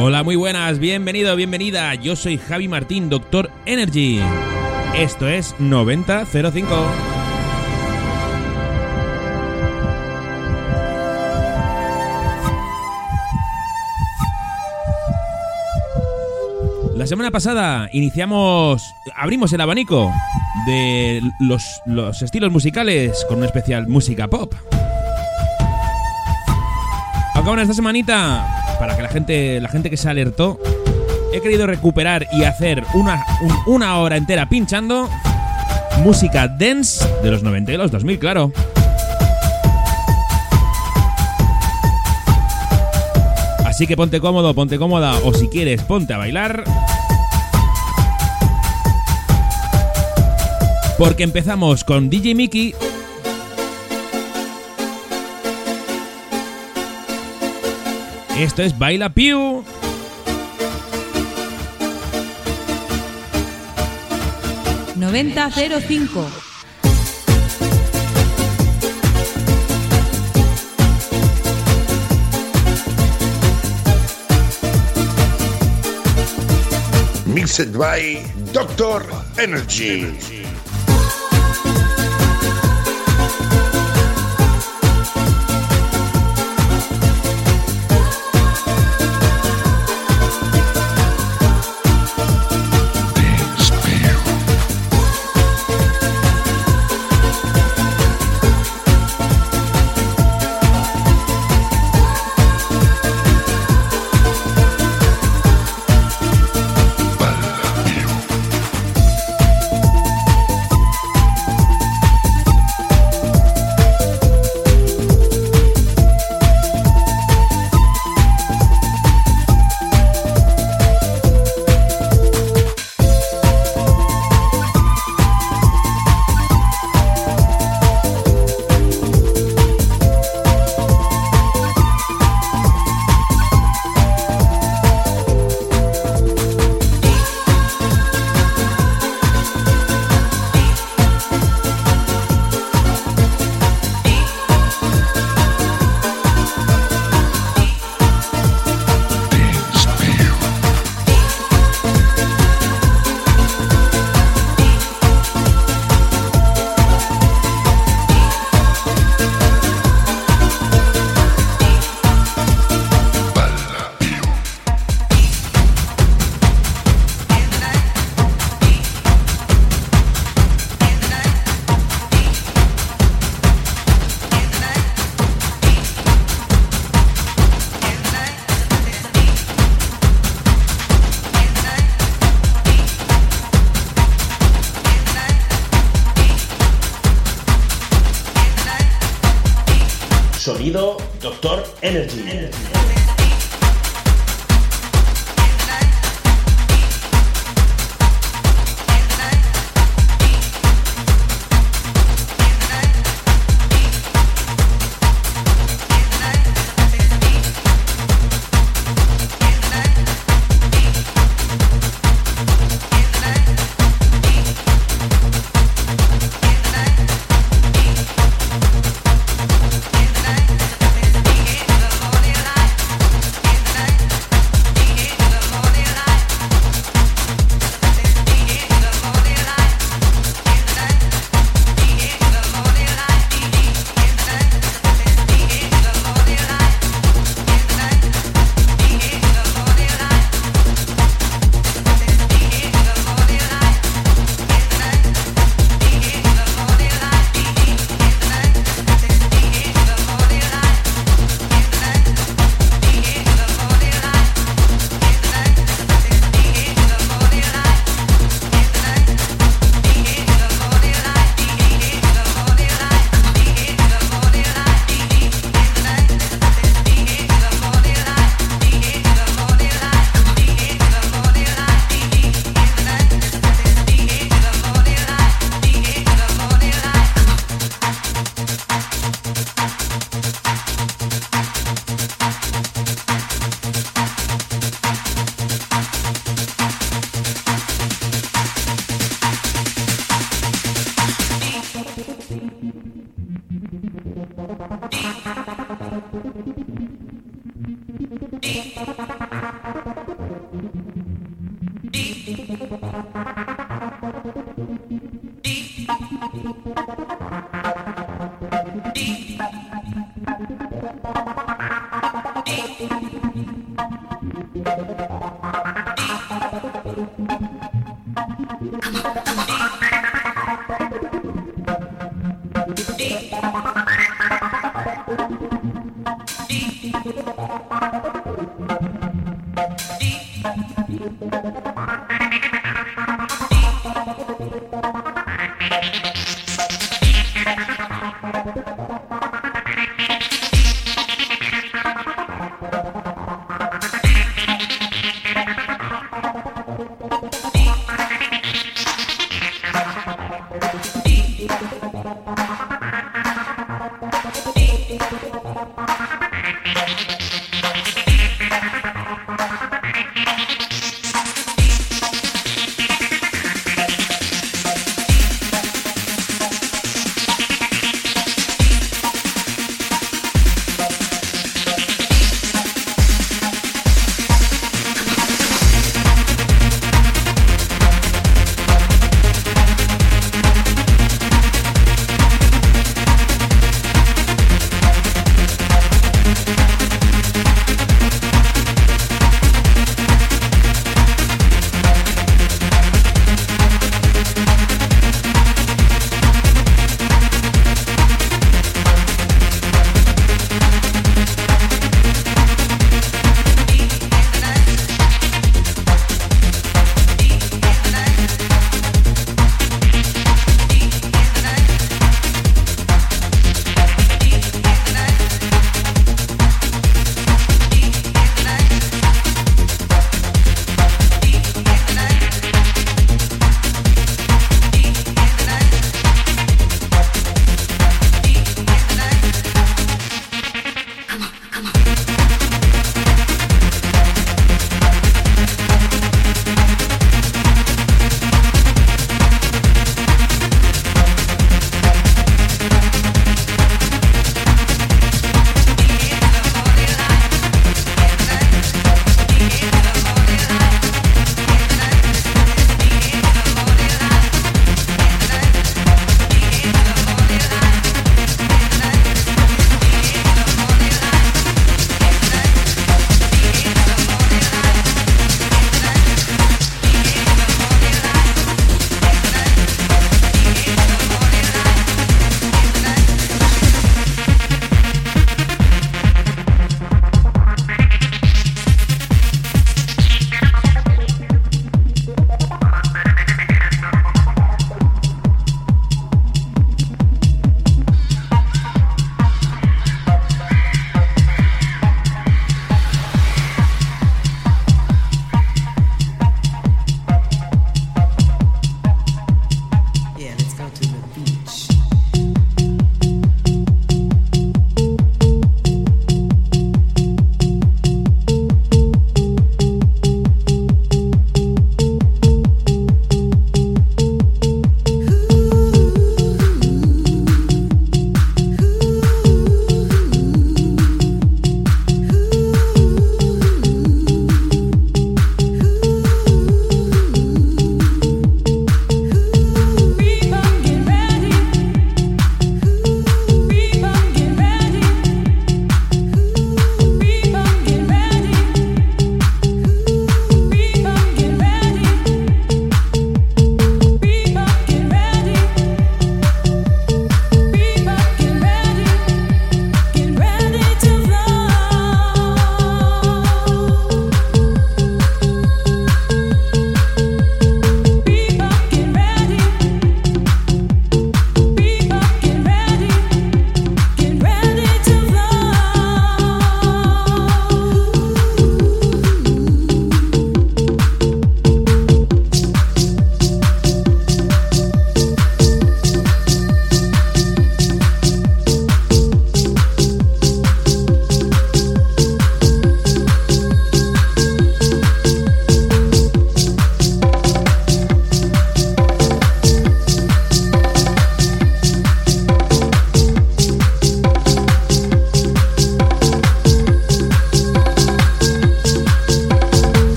Hola, muy buenas, bienvenido, bienvenida. Yo soy Javi Martín, Doctor Energy. Esto es 9005. La semana pasada iniciamos, abrimos el abanico de los, los estilos musicales con una especial música pop. Acaban esta semanita, para que la gente, la gente que se alertó, he querido recuperar y hacer una, un- una hora entera pinchando música dance de los 90 y los 2000, claro. Así que ponte cómodo, ponte cómoda o si quieres ponte a bailar. Porque empezamos con DJ Mickey. Esto es Baila Piu. noventa cero cinco. Mixed by Doctor Energy.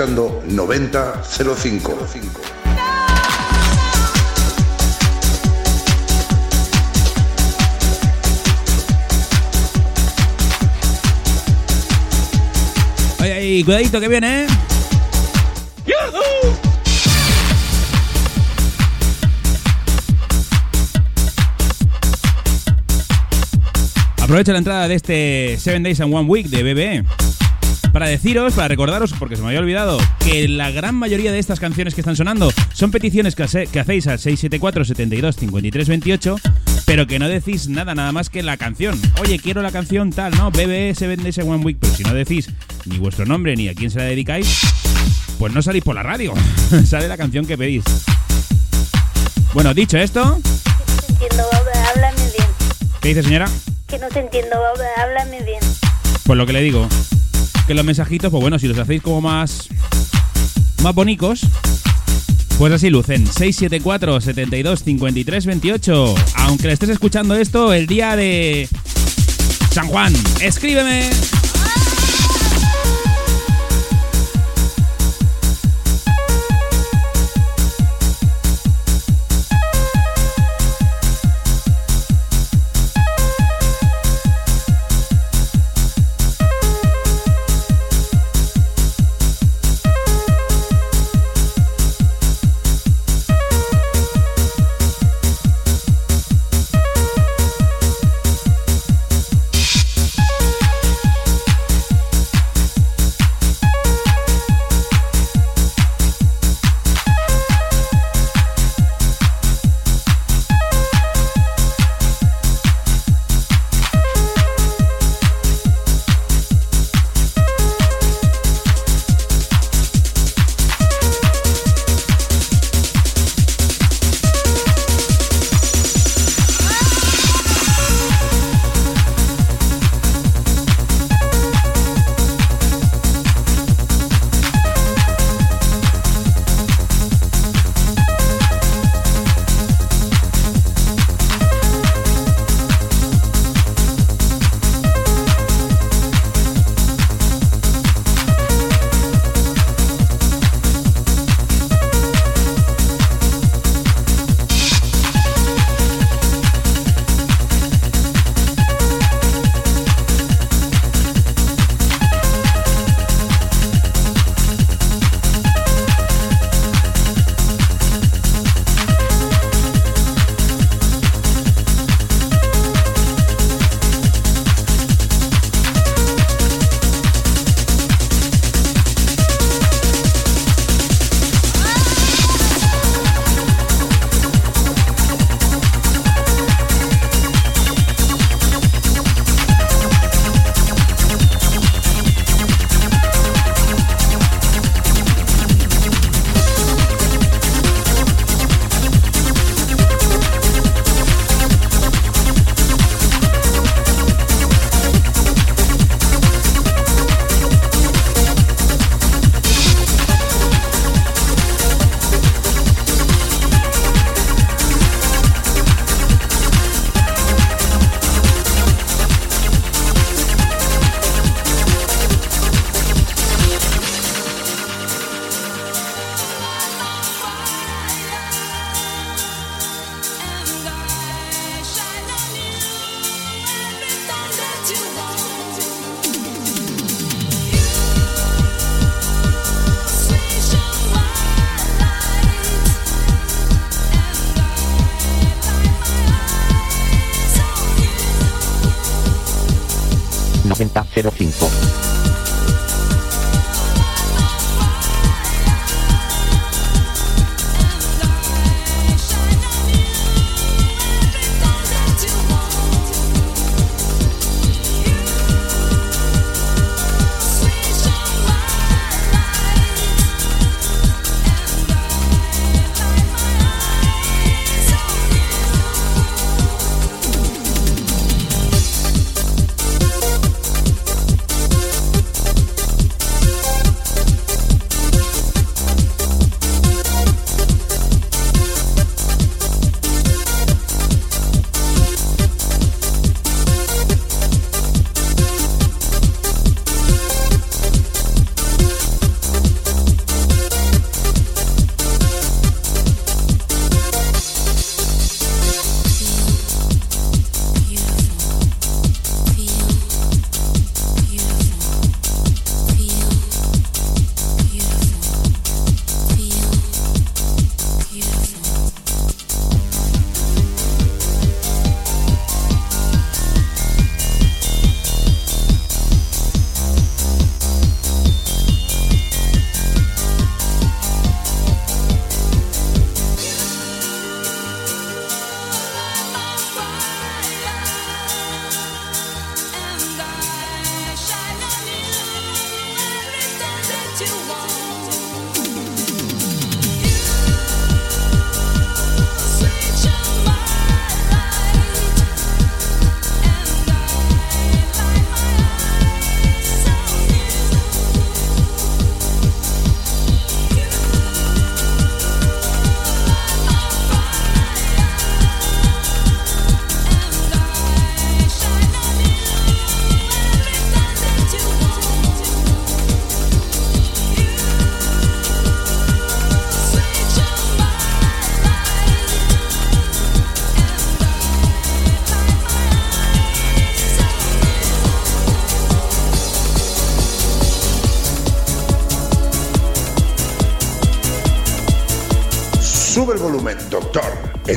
Escuchando 9005. Ay, ay, cuidadito que viene, ¿eh? Aprovecho la entrada de este 7 Days and One Week de BBE para deciros, para recordaros, porque se me había olvidado, que la gran mayoría de estas canciones que están sonando son peticiones que, hace- que hacéis al 674 72 53 28, pero que no decís nada, nada más que la canción. Oye, quiero la canción tal, ¿no? BBE 7 Days and One Week, pero si no decís ni vuestro nombre ni a quién se la dedicáis, pues no salís por la radio. Sale la canción que pedís. Bueno, dicho esto, entiendo, Baba, háblame bien. ¿qué dice señora? Que no te entiendo, háblame bien. Pues lo que le digo, que los mensajitos, pues bueno, si los hacéis como más más pues así lucen. 674 72 53 28. Aunque le estés escuchando esto el día de San Juan, escríbeme.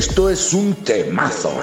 Esto es un temazo.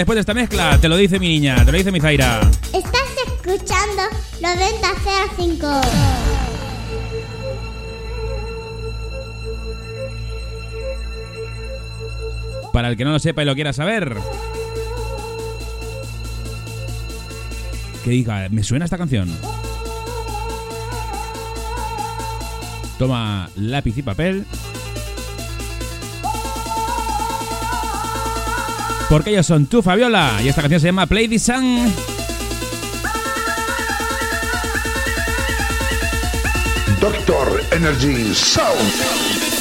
después de esta mezcla. Te lo dice mi niña, te lo dice mi Zaira. Estás escuchando 9005. Para el que no lo sepa y lo quiera saber. Que diga, me suena esta canción. Toma lápiz y papel Porque ellos son tú, Fabiola. Y esta canción se llama Play the Sun. Doctor Energy Sound.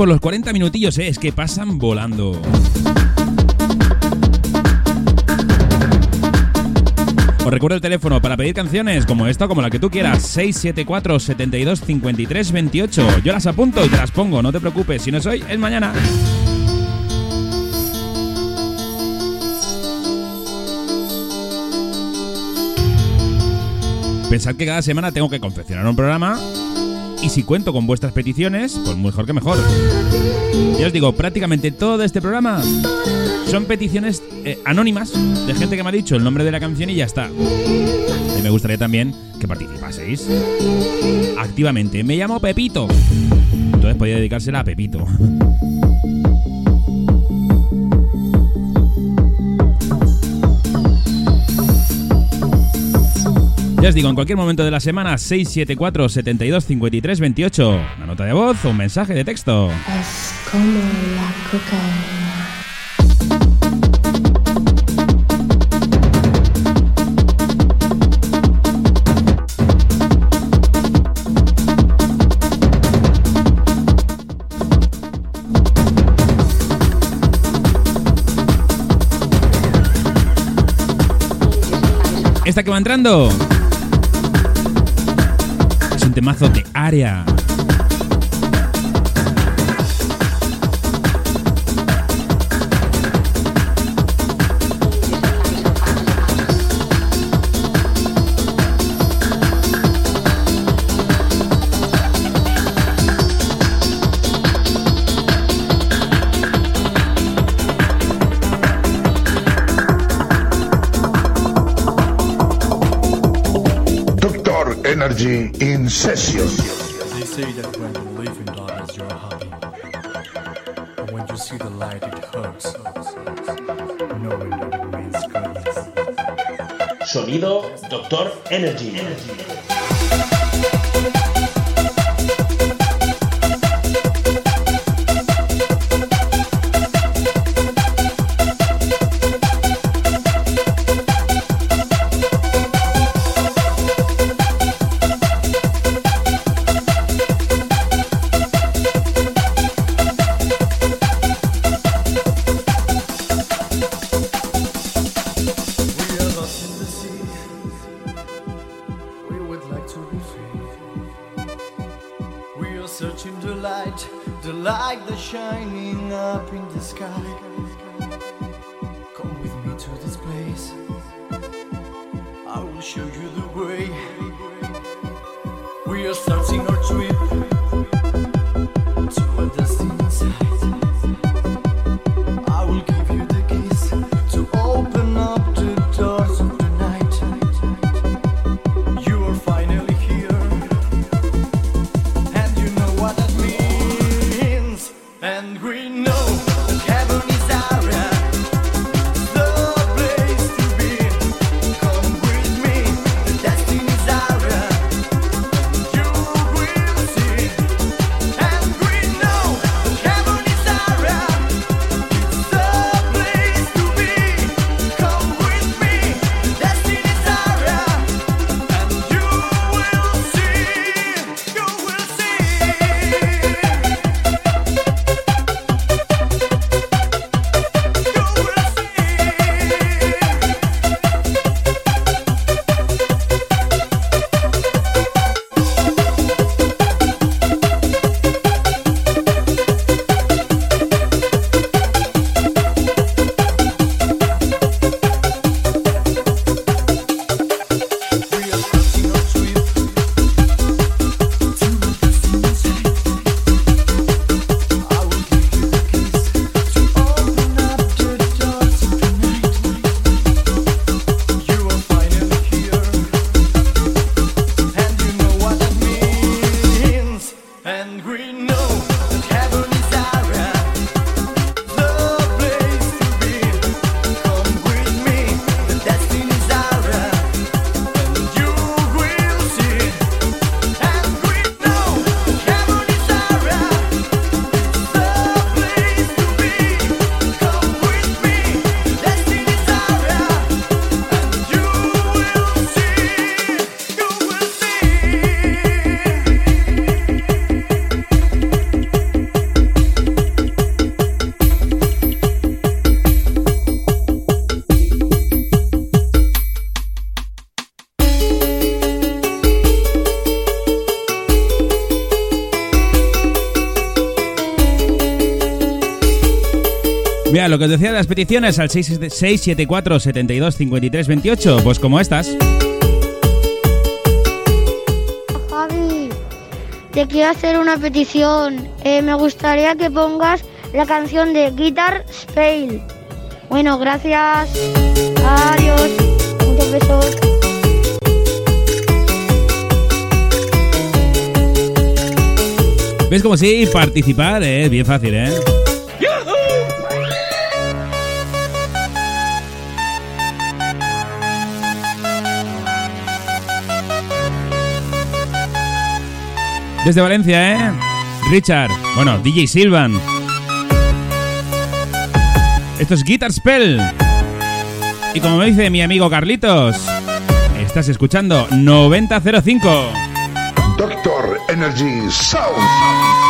Por los 40 minutillos, ¿eh? es que pasan volando. Os recuerdo el teléfono para pedir canciones como esta o como la que tú quieras. 674 72 53 28. Yo las apunto y te las pongo, no te preocupes. Si no es hoy, es mañana. Pensad que cada semana tengo que confeccionar un programa y si cuento con vuestras peticiones, pues mejor que mejor. Ya os digo, prácticamente todo este programa son peticiones eh, anónimas de gente que me ha dicho el nombre de la canción y ya está. Y me gustaría también que participaseis activamente. Me llamo Pepito. Entonces podía dedicársela a Pepito. Ya os digo, en cualquier momento de la semana, 674 72 53 28. Una nota de voz o un mensaje de texto. Es como la cocaína. Esta que va entrando temazo de área. Doctor Energy in session. They say that when the living dies, you're happy. But when you see the light, it hurts. Knowing that it means goodness. Sonido Doctor Energy. We peticiones al 674 72 53 28, pues como estas. Javi, te quiero hacer una petición. Eh, me gustaría que pongas la canción de Guitar Spell. Bueno, gracias. Adiós. Muchos besos. ¿Ves como sí? Participar, eh, bien fácil, ¿eh? Desde Valencia, ¿eh? Richard. Bueno, DJ Silvan. Esto es Guitar Spell. Y como me dice mi amigo Carlitos, estás escuchando 9005. Doctor Energy Sound.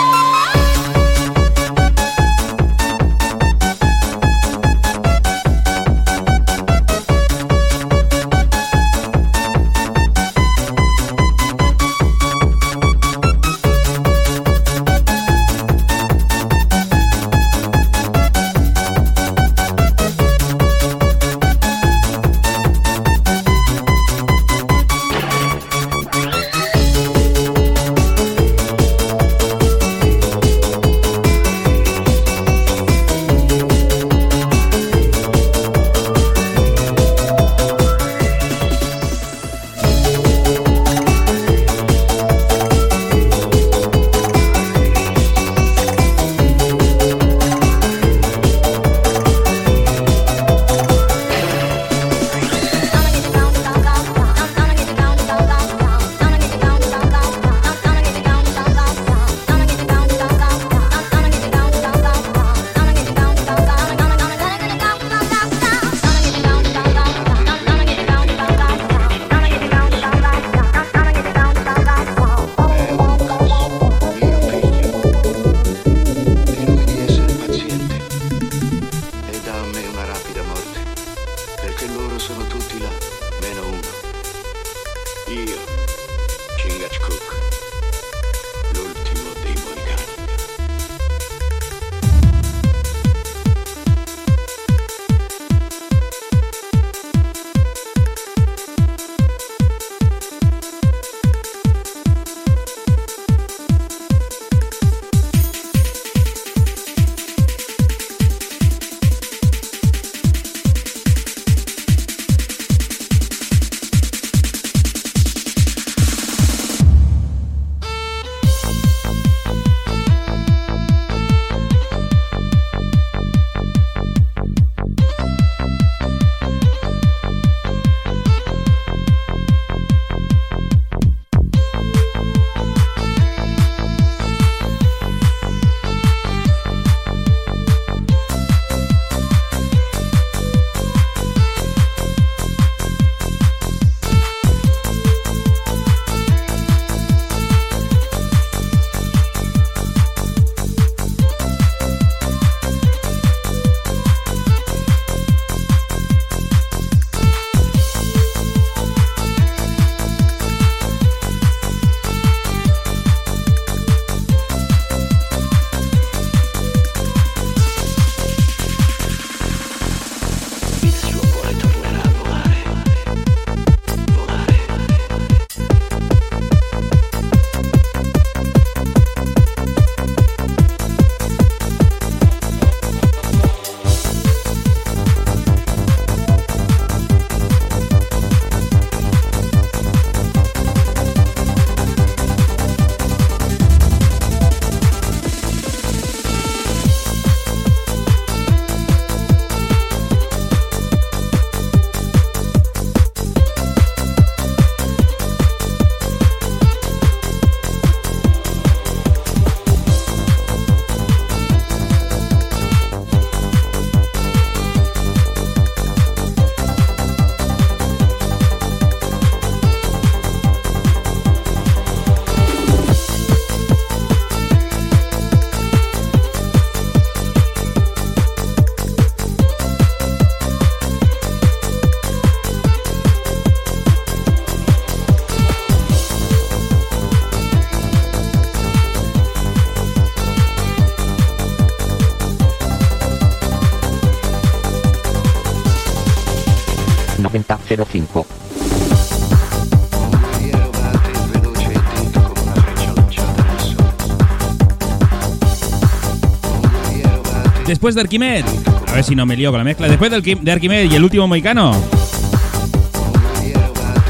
después de Arquimed. A ver si no me lío con la mezcla. Después de Arquimed y el último moicano.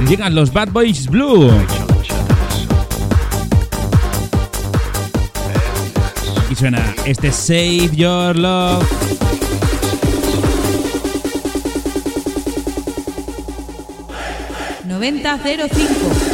Llegan los Bad Boys Blue. Y suena este Save Your Love. ¡9005!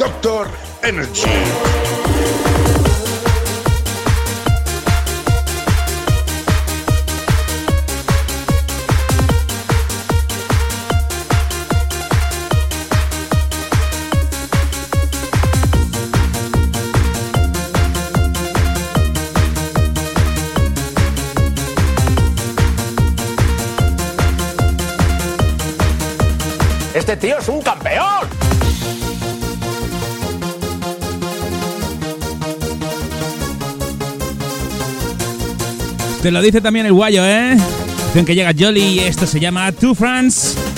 Doctor Energy. Este tío es un Te lo dice también el guayo, ¿eh? Dicen que llega Jolly y esto se llama Two France.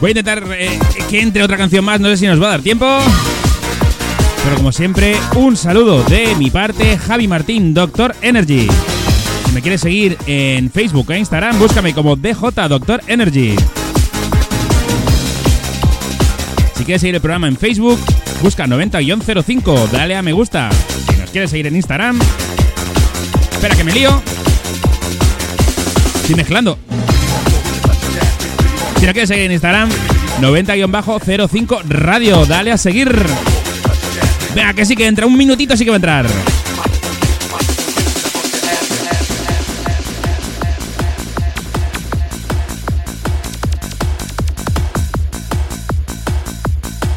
Voy a intentar eh, que entre otra canción más, no sé si nos va a dar tiempo. Pero como siempre, un saludo de mi parte, Javi Martín, Doctor Energy. Si me quieres seguir en Facebook e Instagram, búscame como DJ Doctor Energy. Si quieres seguir el programa en Facebook, busca 90-05, dale a me gusta. Si nos quieres seguir en Instagram, espera que me lío. Estoy mezclando. Si no quieres seguir en Instagram, 90-05 Radio. Dale a seguir. Venga, que sí que entra. Un minutito sí que va a entrar.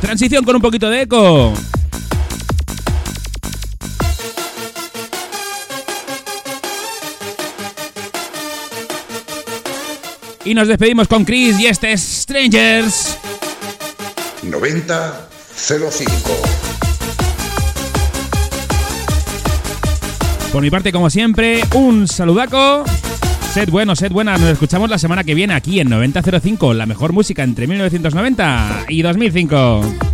Transición con un poquito de eco. Y nos despedimos con Chris y este es Strangers. 9005. Por mi parte, como siempre, un saludaco. Sed bueno, sed buena. Nos escuchamos la semana que viene aquí en 9005, la mejor música entre 1990 y 2005.